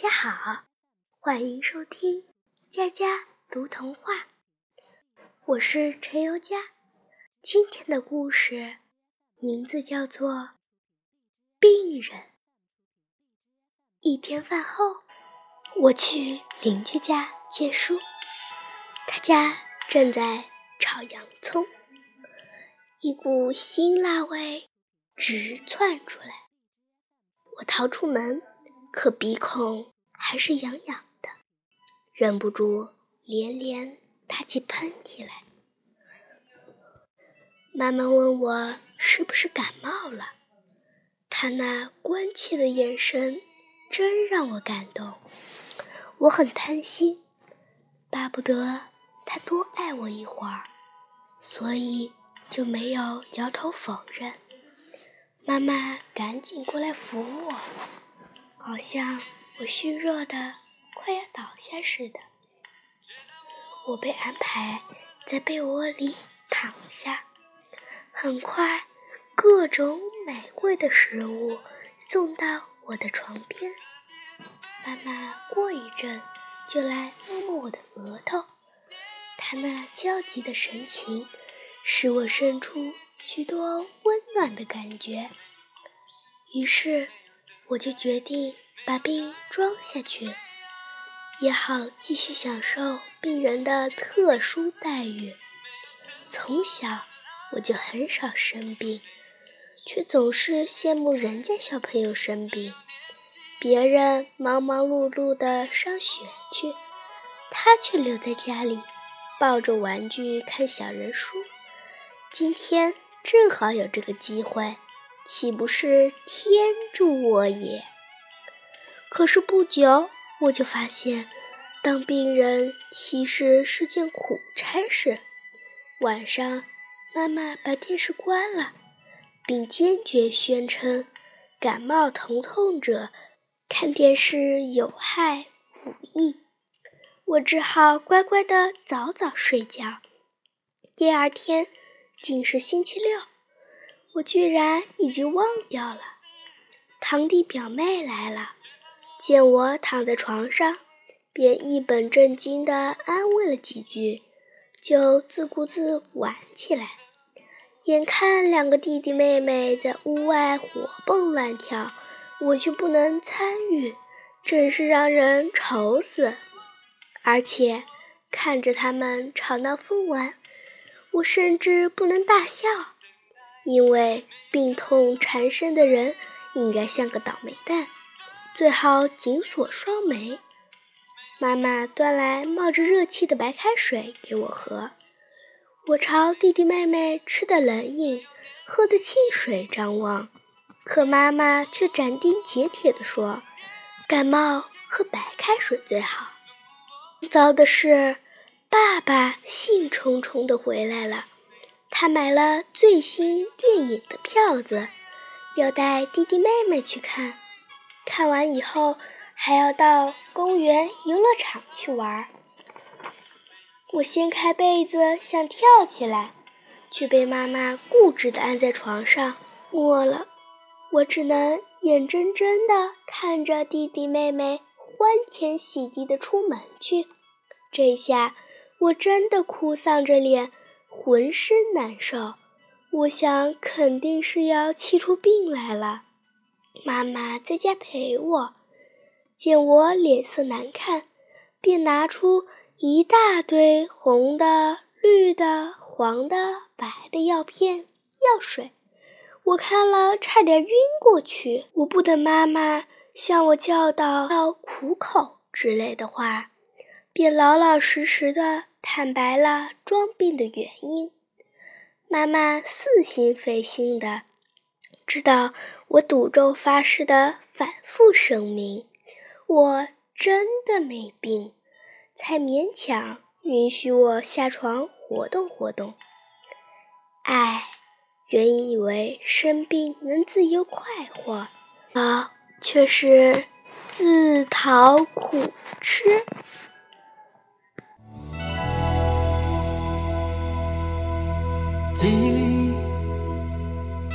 家好，欢迎收听佳佳读童话。我是陈尤佳，今天的故事名字叫做《病人》。一天饭后，我去邻居家借书，他家正在炒洋葱，一股辛辣味直窜出来。我逃出门。可鼻孔还是痒痒的，忍不住连连打起喷嚏来。妈妈问我是不是感冒了，她那关切的眼神真让我感动。我很贪心，巴不得她多爱我一会儿，所以就没有摇头否认。妈妈赶紧过来扶我。好像我虚弱的快要倒下似的，我被安排在被窝里躺下。很快，各种美味的食物送到我的床边。妈妈过一阵就来摸摸我的额头，她那焦急的神情使我生出许多温暖的感觉。于是。我就决定把病装下去，也好继续享受病人的特殊待遇。从小我就很少生病，却总是羡慕人家小朋友生病，别人忙忙碌碌的上学去，他却留在家里抱着玩具看小人书。今天正好有这个机会。岂不是天助我也？可是不久，我就发现，当病人其实是件苦差事。晚上，妈妈把电视关了，并坚决宣称，感冒疼痛者看电视有害无益。我只好乖乖的早早睡觉。第二天，竟是星期六。我居然已经忘掉了。堂弟表妹来了，见我躺在床上，便一本正经地安慰了几句，就自顾自玩起来。眼看两个弟弟妹妹在屋外活蹦乱跳，我却不能参与，真是让人愁死。而且看着他们吵闹疯玩，我甚至不能大笑。因为病痛缠身的人应该像个倒霉蛋，最好紧锁双眉。妈妈端来冒着热气的白开水给我喝，我朝弟弟妹妹吃的冷饮，喝的汽水张望，可妈妈却斩钉截铁地说：“感冒喝白开水最好。”糟的是，爸爸兴冲冲地回来了。他买了最新电影的票子，要带弟弟妹妹去看。看完以后，还要到公园游乐场去玩。我掀开被子想跳起来，却被妈妈固执地按在床上。末了，我只能眼睁睁地看着弟弟妹妹欢天喜地地出门去。这下我真的哭丧着脸。浑身难受，我想肯定是要气出病来了。妈妈在家陪我，见我脸色难看，便拿出一大堆红的、绿的、黄的、白的药片、药水。我看了差点晕过去。我不等妈妈向我教导要苦口之类的话，便老老实实的。坦白了装病的原因，妈妈似信非信的，知道我赌咒发誓的反复声明，我真的没病，才勉强允许我下床活动活动。唉，原以为生病能自由快活，啊，却是自讨苦吃。记忆。